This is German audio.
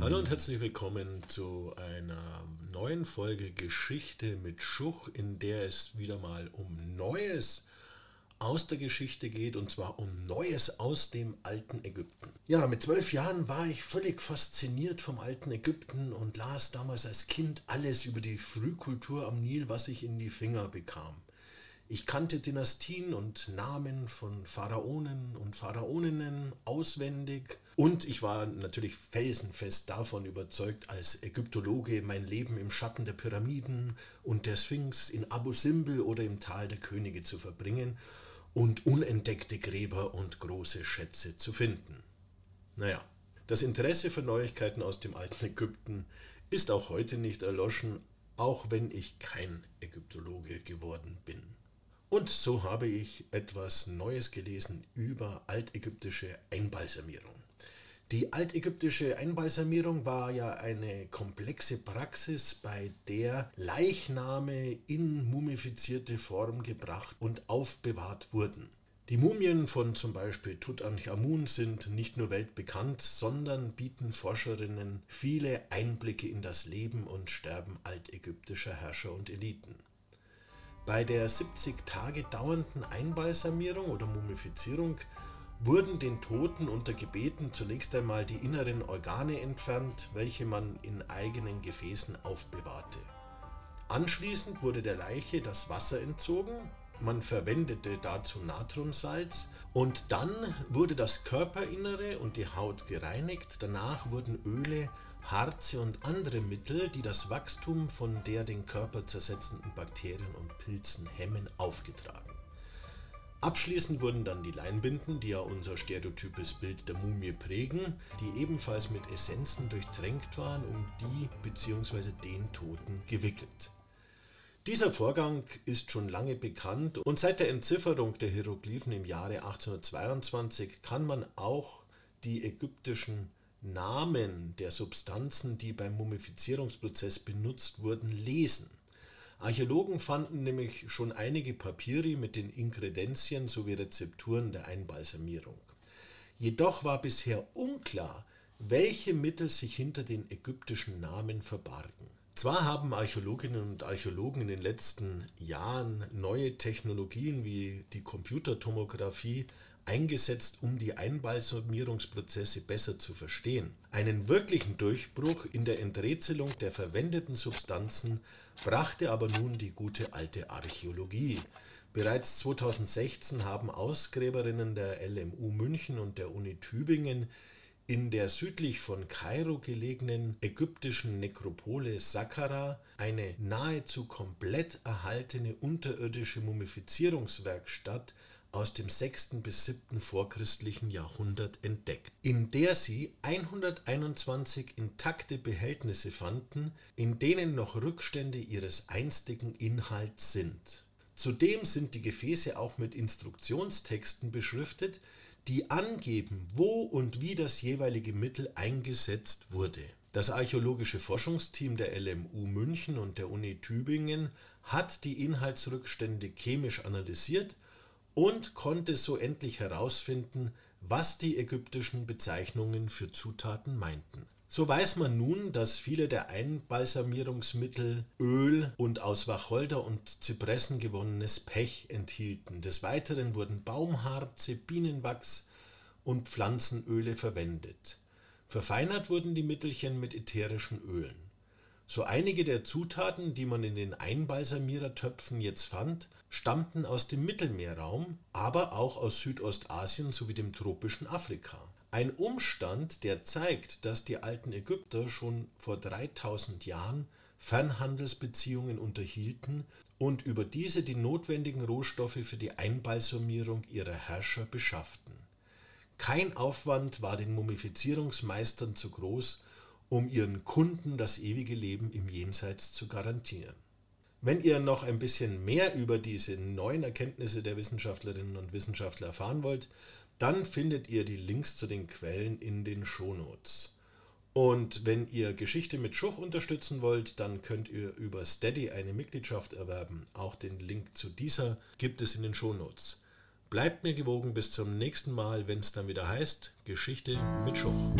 Hallo und herzlich willkommen zu einer neuen Folge Geschichte mit Schuch, in der es wieder mal um Neues aus der Geschichte geht und zwar um Neues aus dem alten Ägypten. Ja, mit zwölf Jahren war ich völlig fasziniert vom alten Ägypten und las damals als Kind alles über die Frühkultur am Nil, was ich in die Finger bekam. Ich kannte Dynastien und Namen von Pharaonen und Pharaoninnen auswendig und ich war natürlich felsenfest davon überzeugt, als Ägyptologe mein Leben im Schatten der Pyramiden und der Sphinx in Abu Simbel oder im Tal der Könige zu verbringen und unentdeckte Gräber und große Schätze zu finden. Naja, das Interesse für Neuigkeiten aus dem alten Ägypten ist auch heute nicht erloschen, auch wenn ich kein Ägyptologe geworden bin. Und so habe ich etwas Neues gelesen über altägyptische Einbalsamierung. Die altägyptische Einbalsamierung war ja eine komplexe Praxis, bei der Leichname in mumifizierte Form gebracht und aufbewahrt wurden. Die Mumien von zum Beispiel Tutanchamun sind nicht nur weltbekannt, sondern bieten Forscherinnen viele Einblicke in das Leben und Sterben altägyptischer Herrscher und Eliten. Bei der 70 Tage dauernden Einbalsamierung oder Mumifizierung wurden den Toten unter Gebeten zunächst einmal die inneren Organe entfernt, welche man in eigenen Gefäßen aufbewahrte. Anschließend wurde der Leiche das Wasser entzogen, man verwendete dazu Natriumsalz und dann wurde das Körperinnere und die Haut gereinigt, danach wurden Öle Harze und andere Mittel, die das Wachstum von der den Körper zersetzenden Bakterien und Pilzen hemmen, aufgetragen. Abschließend wurden dann die Leinbinden, die ja unser stereotypes Bild der Mumie prägen, die ebenfalls mit Essenzen durchtränkt waren, um die bzw. den Toten gewickelt. Dieser Vorgang ist schon lange bekannt und seit der Entzifferung der Hieroglyphen im Jahre 1822 kann man auch die ägyptischen Namen der Substanzen, die beim Mumifizierungsprozess benutzt wurden, lesen. Archäologen fanden nämlich schon einige Papiere mit den Inkredenzien sowie Rezepturen der Einbalsamierung. Jedoch war bisher unklar, welche Mittel sich hinter den ägyptischen Namen verbargen. Zwar haben Archäologinnen und Archäologen in den letzten Jahren neue Technologien wie die Computertomographie eingesetzt, um die Einbalsamierungsprozesse besser zu verstehen. Einen wirklichen Durchbruch in der Enträtselung der verwendeten Substanzen brachte aber nun die gute alte Archäologie. Bereits 2016 haben Ausgräberinnen der LMU München und der Uni Tübingen in der südlich von Kairo gelegenen ägyptischen Nekropole Saqqara eine nahezu komplett erhaltene unterirdische Mumifizierungswerkstatt aus dem 6. bis 7. vorchristlichen Jahrhundert entdeckt, in der sie 121 intakte Behältnisse fanden, in denen noch Rückstände ihres einstigen Inhalts sind. Zudem sind die Gefäße auch mit Instruktionstexten beschriftet, die angeben, wo und wie das jeweilige Mittel eingesetzt wurde. Das archäologische Forschungsteam der LMU München und der Uni Tübingen hat die Inhaltsrückstände chemisch analysiert und konnte so endlich herausfinden, was die ägyptischen Bezeichnungen für Zutaten meinten. So weiß man nun, dass viele der Einbalsamierungsmittel Öl und aus Wacholder und Zypressen gewonnenes Pech enthielten. Des Weiteren wurden Baumharze, Bienenwachs und Pflanzenöle verwendet. Verfeinert wurden die Mittelchen mit ätherischen Ölen. So einige der Zutaten, die man in den Einbalsamierertöpfen jetzt fand, stammten aus dem Mittelmeerraum, aber auch aus Südostasien sowie dem tropischen Afrika. Ein Umstand, der zeigt, dass die alten Ägypter schon vor 3000 Jahren Fernhandelsbeziehungen unterhielten und über diese die notwendigen Rohstoffe für die Einbalsamierung ihrer Herrscher beschafften. Kein Aufwand war den Mumifizierungsmeistern zu groß, um ihren Kunden das ewige Leben im Jenseits zu garantieren. Wenn ihr noch ein bisschen mehr über diese neuen Erkenntnisse der Wissenschaftlerinnen und Wissenschaftler erfahren wollt, dann findet ihr die Links zu den Quellen in den Shownotes. Und wenn ihr Geschichte mit Schuch unterstützen wollt, dann könnt ihr über Steady eine Mitgliedschaft erwerben. Auch den Link zu dieser gibt es in den Shownotes. Bleibt mir gewogen bis zum nächsten Mal, wenn es dann wieder heißt Geschichte mit Schuch.